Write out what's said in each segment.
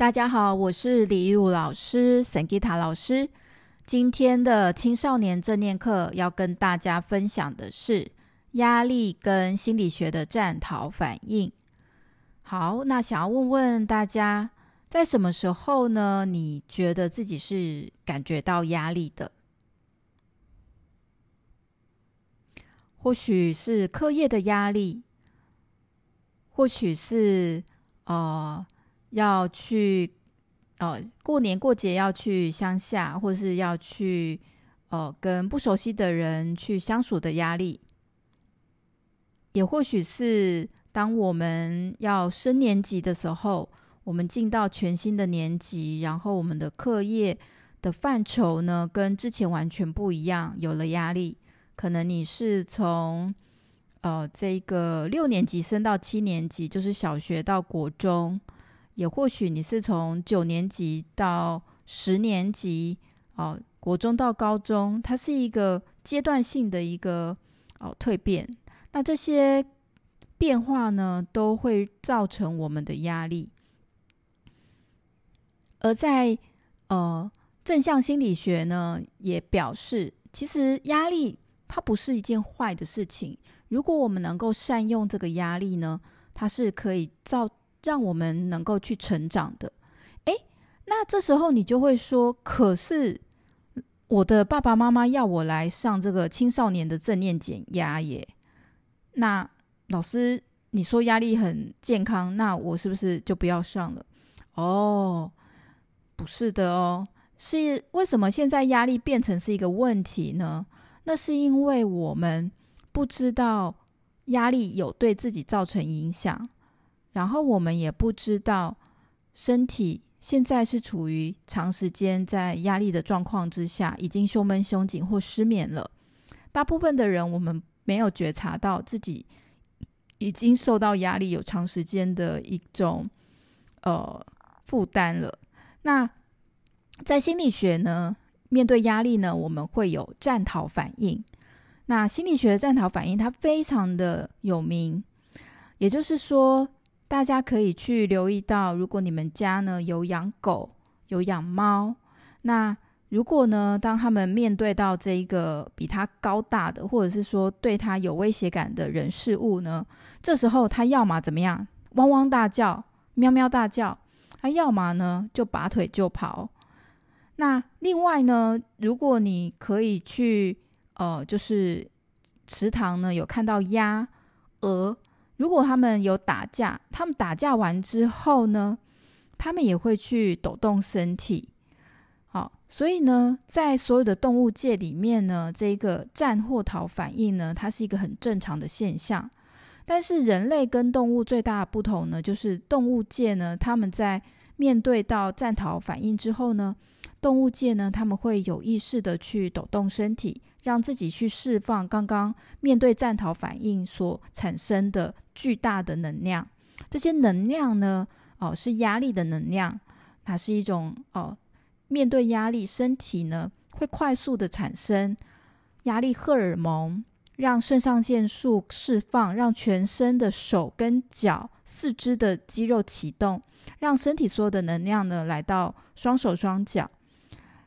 大家好，我是李玉武老师，沈吉塔老师。今天的青少年正念课要跟大家分享的是压力跟心理学的战逃反应。好，那想要问问大家，在什么时候呢？你觉得自己是感觉到压力的？或许是课业的压力，或许是呃。要去，呃，过年过节要去乡下，或是要去，呃，跟不熟悉的人去相处的压力，也或许是当我们要升年级的时候，我们进到全新的年级，然后我们的课业的范畴呢，跟之前完全不一样，有了压力。可能你是从，呃，这个六年级升到七年级，就是小学到国中。也或许你是从九年级到十年级，哦，国中到高中，它是一个阶段性的一个哦蜕变。那这些变化呢，都会造成我们的压力。而在呃正向心理学呢，也表示，其实压力它不是一件坏的事情。如果我们能够善用这个压力呢，它是可以造。让我们能够去成长的，诶，那这时候你就会说：“可是我的爸爸妈妈要我来上这个青少年的正念减压耶。”那老师，你说压力很健康，那我是不是就不要上了？哦，不是的哦，是为什么现在压力变成是一个问题呢？那是因为我们不知道压力有对自己造成影响。然后我们也不知道，身体现在是处于长时间在压力的状况之下，已经胸闷、胸紧或失眠了。大部分的人，我们没有觉察到自己已经受到压力有长时间的一种呃负担了。那在心理学呢，面对压力呢，我们会有战逃反应。那心理学的战逃反应，它非常的有名，也就是说。大家可以去留意到，如果你们家呢有养狗、有养猫，那如果呢，当他们面对到这一个比他高大的，或者是说对他有威胁感的人事物呢，这时候他要么怎么样，汪汪大叫、喵喵大叫，他要么呢就拔腿就跑。那另外呢，如果你可以去，呃，就是池塘呢有看到鸭、鹅。如果他们有打架，他们打架完之后呢，他们也会去抖动身体。好，所以呢，在所有的动物界里面呢，这个战或逃反应呢，它是一个很正常的现象。但是人类跟动物最大的不同呢，就是动物界呢，他们在面对到战逃反应之后呢，动物界呢，他们会有意识的去抖动身体，让自己去释放刚刚面对战逃反应所产生的。巨大的能量，这些能量呢，哦，是压力的能量，它是一种哦，面对压力，身体呢会快速的产生压力荷尔蒙，让肾上腺素释放，让全身的手跟脚、四肢的肌肉启动，让身体所有的能量呢来到双手双脚，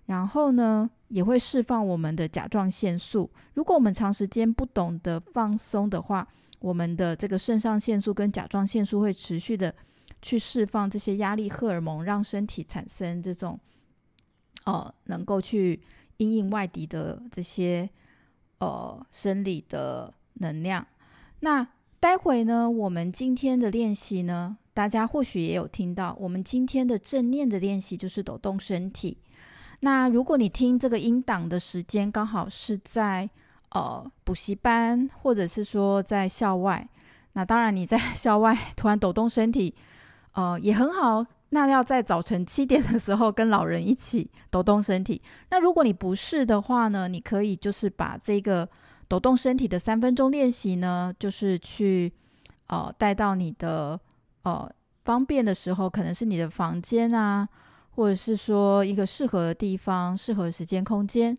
然后呢也会释放我们的甲状腺素。如果我们长时间不懂得放松的话，我们的这个肾上腺素跟甲状腺素会持续的去释放这些压力荷尔蒙，让身体产生这种呃能够去应应外敌的这些呃生理的能量。那待会呢，我们今天的练习呢，大家或许也有听到，我们今天的正念的练习就是抖动身体。那如果你听这个音档的时间刚好是在。呃，补习班，或者是说在校外，那当然你在校外突然抖动身体，呃，也很好。那要在早晨七点的时候跟老人一起抖动身体。那如果你不是的话呢，你可以就是把这个抖动身体的三分钟练习呢，就是去呃带到你的呃方便的时候，可能是你的房间啊，或者是说一个适合的地方，适合时间空间。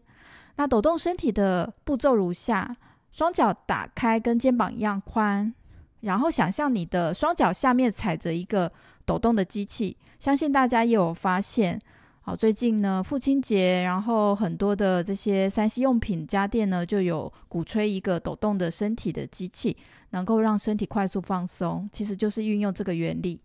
那抖动身体的步骤如下：双脚打开，跟肩膀一样宽，然后想象你的双脚下面踩着一个抖动的机器，相信大家也有发现。好，最近呢，父亲节，然后很多的这些 3C 用品家电呢，就有鼓吹一个抖动的身体的机器，能够让身体快速放松，其实就是运用这个原理。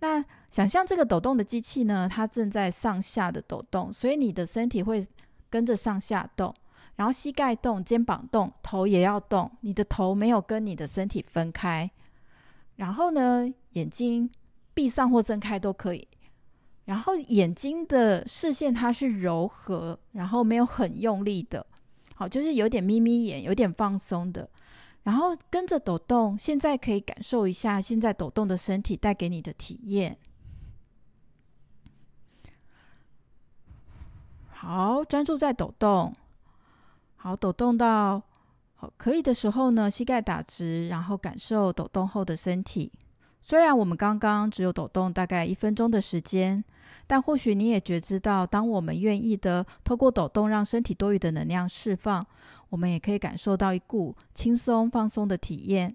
那想象这个抖动的机器呢，它正在上下的抖动，所以你的身体会跟着上下动，然后膝盖动，肩膀动，头也要动，你的头没有跟你的身体分开。然后呢，眼睛闭上或睁开都可以。然后眼睛的视线它是柔和，然后没有很用力的，好，就是有点眯眯眼，有点放松的。然后跟着抖动，现在可以感受一下现在抖动的身体带给你的体验。好，专注在抖动。好，抖动到可以的时候呢，膝盖打直，然后感受抖动后的身体。虽然我们刚刚只有抖动大概一分钟的时间，但或许你也觉知到，当我们愿意的透过抖动让身体多余的能量释放，我们也可以感受到一股轻松放松的体验。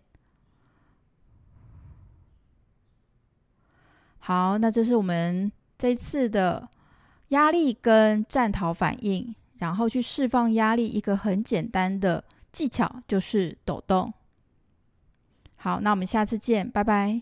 好，那这是我们这次的压力跟战逃反应，然后去释放压力一个很简单的技巧，就是抖动。好，那我们下次见，拜拜。